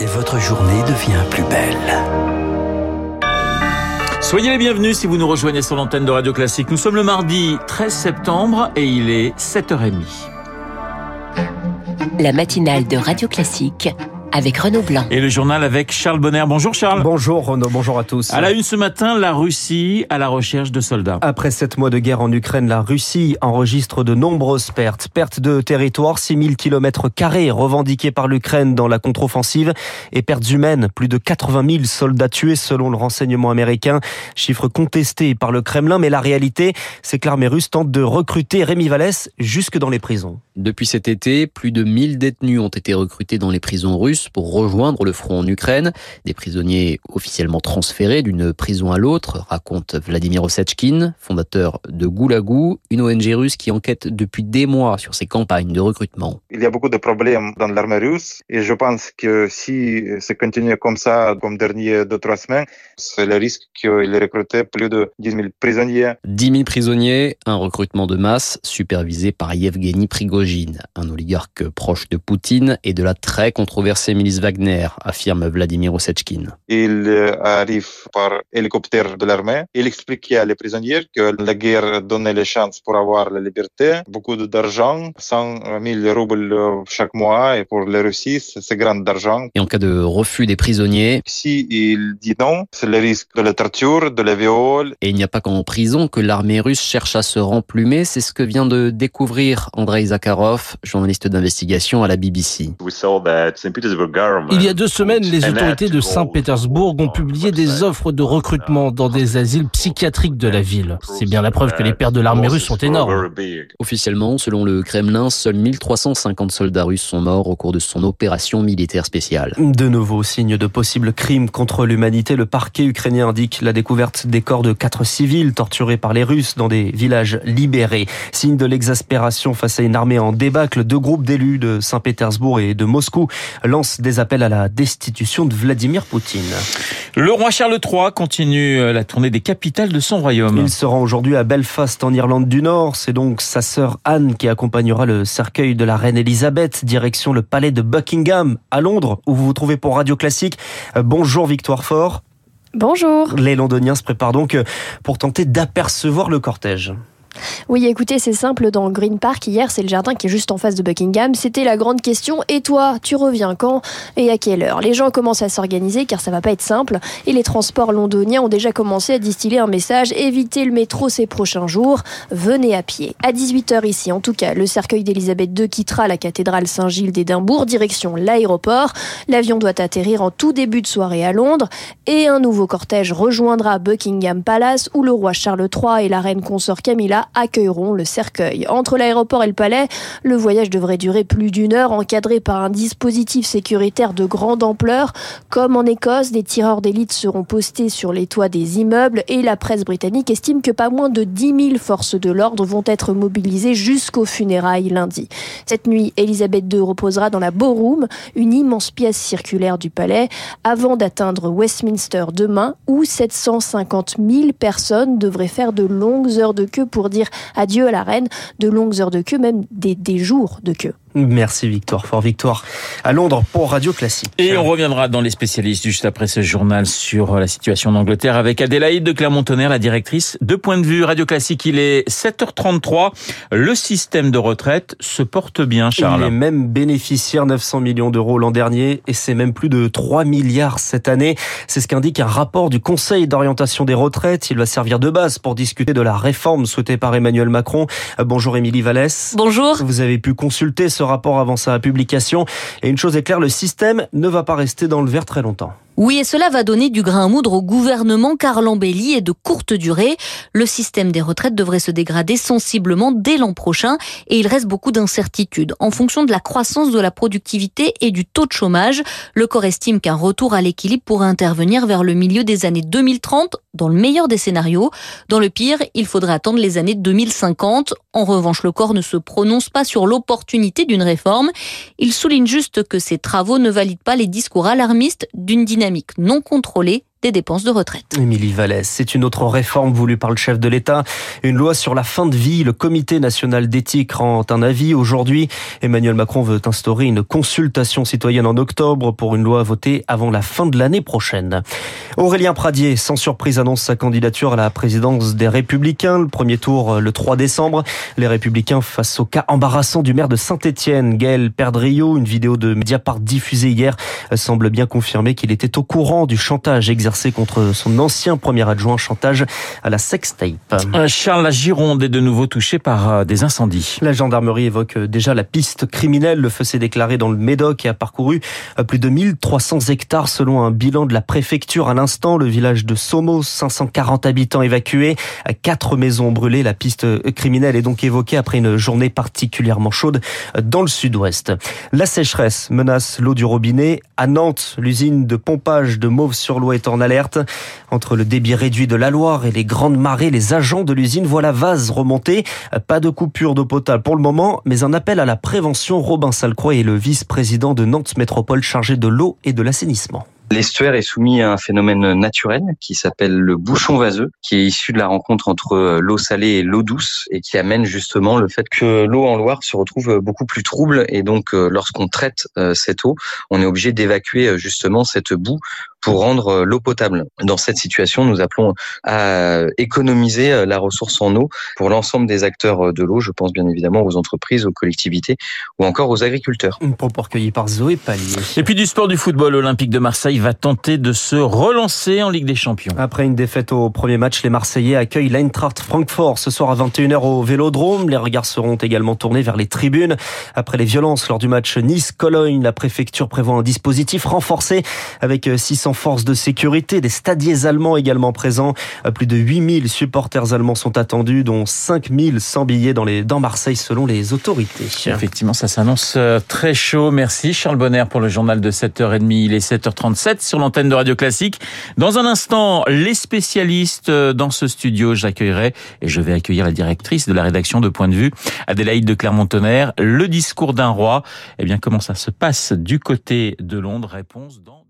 et votre journée devient plus belle. Soyez les bienvenus si vous nous rejoignez sur l'antenne de Radio Classique. Nous sommes le mardi 13 septembre et il est 7h30. La matinale de Radio Classique avec Renaud Blanc. Et le journal avec Charles Bonner. Bonjour Charles. Bonjour Renaud, bonjour à tous. À la une ce matin, la Russie à la recherche de soldats. Après sept mois de guerre en Ukraine, la Russie enregistre de nombreuses pertes. Pertes de territoire, 6000 km carrés revendiqués par l'Ukraine dans la contre-offensive et pertes humaines, plus de 80 000 soldats tués selon le renseignement américain. Chiffre contesté par le Kremlin, mais la réalité, c'est que l'armée russe tente de recruter Rémi Vallès jusque dans les prisons. Depuis cet été, plus de 1000 détenus ont été recrutés dans les prisons russes pour rejoindre le front en Ukraine. Des prisonniers officiellement transférés d'une prison à l'autre, raconte Vladimir Osechkin, fondateur de Goulagou, une ONG russe qui enquête depuis des mois sur ces campagnes de recrutement. Il y a beaucoup de problèmes dans l'armée russe et je pense que si ça continue comme ça, comme dernier deux, trois semaines, c'est le risque qu'il recrute plus de 10 000 prisonniers. 10 000 prisonniers, un recrutement de masse supervisé par Yevgeny Prigogine, un oligarque proche de Poutine et de la très controversée milice Wagner, affirme Vladimir Osechkin. Il euh, arrive par hélicoptère de l'armée. Il expliquait à les prisonniers que la guerre donnait les chances pour avoir la liberté, beaucoup d'argent, 100 000 roubles chaque mois, et pour les Russes, c'est grand d'argent. Et en cas de refus des prisonniers, si il dit non, c'est le risque de la torture, de la viol. Et il n'y a pas qu'en prison que l'armée russe cherche à se remplumer, c'est ce que vient de découvrir Andrei Zakharov, journaliste d'investigation à la BBC. Il y a deux semaines, les autorités de Saint-Pétersbourg ont publié des offres de recrutement dans des asiles psychiatriques de la ville. C'est bien la preuve que les pertes de l'armée russe sont énormes. Officiellement, selon le Kremlin, seuls 1350 soldats russes sont morts au cours de son opération militaire spéciale. De nouveaux signes de possibles crimes contre l'humanité. Le parquet ukrainien indique la découverte des corps de quatre civils torturés par les Russes dans des villages libérés. Signe de l'exaspération face à une armée en débâcle, deux groupes d'élus de Saint-Pétersbourg et de Moscou lancent des appels à la destitution de Vladimir Poutine. Le roi Charles III continue euh, la tournée des capitales de son royaume. Il se rend aujourd'hui à Belfast en Irlande du Nord. C'est donc sa sœur Anne qui accompagnera le cercueil de la reine Elisabeth, direction le palais de Buckingham à Londres, où vous vous trouvez pour Radio Classique. Euh, bonjour Victoire Fort. Bonjour. Les Londoniens se préparent donc euh, pour tenter d'apercevoir le cortège. Oui, écoutez, c'est simple. Dans Green Park, hier, c'est le jardin qui est juste en face de Buckingham. C'était la grande question. Et toi, tu reviens quand et à quelle heure? Les gens commencent à s'organiser car ça va pas être simple. Et les transports londoniens ont déjà commencé à distiller un message évitez le métro ces prochains jours. Venez à pied. À 18h ici, en tout cas, le cercueil d'Elisabeth II quittera la cathédrale Saint-Gilles d'Édimbourg, direction l'aéroport. L'avion doit atterrir en tout début de soirée à Londres. Et un nouveau cortège rejoindra Buckingham Palace où le roi Charles III et la reine consort Camilla accueilleront le cercueil. Entre l'aéroport et le palais, le voyage devrait durer plus d'une heure, encadré par un dispositif sécuritaire de grande ampleur. Comme en Écosse, des tireurs d'élite seront postés sur les toits des immeubles et la presse britannique estime que pas moins de 10 000 forces de l'ordre vont être mobilisées jusqu'aux funérailles lundi. Cette nuit, Elisabeth II reposera dans la Ballroom, une immense pièce circulaire du palais, avant d'atteindre Westminster demain, où 750 000 personnes devraient faire de longues heures de queue pour dire adieu à la reine, de longues heures de queue, même des, des jours de queue. Merci Victoire, fort Victoire à Londres pour Radio Classique. Et on reviendra dans les spécialistes juste après ce journal sur la situation en Angleterre avec Adélaïde de Clermont-Tonnerre, la directrice de Point de Vue Radio Classique. Il est 7h33. Le système de retraite se porte bien, Charles. Il est même bénéficiaire 900 millions d'euros l'an dernier et c'est même plus de 3 milliards cette année. C'est ce qu'indique un rapport du Conseil d'orientation des retraites. Il va servir de base pour discuter de la réforme souhaitée par Emmanuel Macron. Bonjour Émilie Vallès. Bonjour. Vous avez pu consulter ce rapport avant sa publication. Et une chose est claire, le système ne va pas rester dans le vert très longtemps. Oui, et cela va donner du grain à moudre au gouvernement car l'embellie est de courte durée. Le système des retraites devrait se dégrader sensiblement dès l'an prochain et il reste beaucoup d'incertitudes. En fonction de la croissance de la productivité et du taux de chômage, le corps estime qu'un retour à l'équilibre pourrait intervenir vers le milieu des années 2030 dans le meilleur des scénarios. Dans le pire, il faudrait attendre les années 2050. En revanche, le corps ne se prononce pas sur l'opportunité d'une réforme. Il souligne juste que ces travaux ne valident pas les discours alarmistes d'une dynamique non contrôlée des dépenses de retraite. Émilie Vallès, c'est une autre réforme voulue par le chef de l'État. Une loi sur la fin de vie. Le comité national d'éthique rend un avis aujourd'hui. Emmanuel Macron veut instaurer une consultation citoyenne en octobre pour une loi votée avant la fin de l'année prochaine. Aurélien Pradier, sans surprise, annonce sa candidature à la présidence des Républicains. Le premier tour le 3 décembre. Les Républicains face au cas embarrassant du maire de Saint-Étienne, Gaël Perdriau. Une vidéo de Mediapart diffusée hier semble bien confirmer qu'il était au courant du chantage exercé contre son ancien premier adjoint, chantage à la sextape. Euh, Charles, la Gironde est de nouveau touchée par euh, des incendies. La gendarmerie évoque euh, déjà la piste criminelle. Le feu s'est déclaré dans le Médoc et a parcouru plus de 1300 hectares selon un bilan de la préfecture. À l'instant, le village de Somos, 540 habitants évacués, quatre maisons brûlées. La piste criminelle est donc évoquée après une journée particulièrement chaude dans le sud-ouest. La sécheresse menace l'eau du robinet. À Nantes, l'usine de pompage de Mauve-sur-Loire est en alerte. Entre le débit réduit de la Loire et les grandes marées, les agents de l'usine voient la vase remonter. Pas de coupure d'eau potable pour le moment, mais un appel à la prévention. Robin Salcroix est le vice-président de Nantes Métropole chargé de l'eau et de l'assainissement. L'estuaire est soumis à un phénomène naturel qui s'appelle le bouchon vaseux, qui est issu de la rencontre entre euh, l'eau salée et l'eau douce et qui amène justement le fait que l'eau en Loire se retrouve beaucoup plus trouble et donc euh, lorsqu'on traite euh, cette eau, on est obligé d'évacuer justement cette boue pour rendre l'eau potable. Dans cette situation, nous appelons à économiser la ressource en eau pour l'ensemble des acteurs de l'eau. Je pense bien évidemment aux entreprises, aux collectivités ou encore aux agriculteurs. Une propos recueilli par Zoé Pallier. Et puis du sport du football olympique de Marseille va tenter de se relancer en Ligue des Champions. Après une défaite au premier match, les Marseillais accueillent l'Eintracht Francfort ce soir à 21h au Vélodrome. Les regards seront également tournés vers les tribunes. Après les violences lors du match Nice-Cologne, la préfecture prévoit un dispositif renforcé avec 600 forces de sécurité, des stadiers allemands également présents. Plus de 8000 supporters allemands sont attendus, dont 5100 billets dans, les, dans Marseille selon les autorités. Effectivement, ça s'annonce euh, très chaud. Merci Charles Bonner pour le journal de 7h30. Il est 7h37 sur l'antenne de Radio Classique. Dans un instant, les spécialistes euh, dans ce studio, j'accueillerai et je vais accueillir la directrice de la rédaction de Point de vue, Adélaïde de Clermont-Tonnerre. Le discours d'un roi, eh bien comment ça se passe du côté de Londres? Réponse dans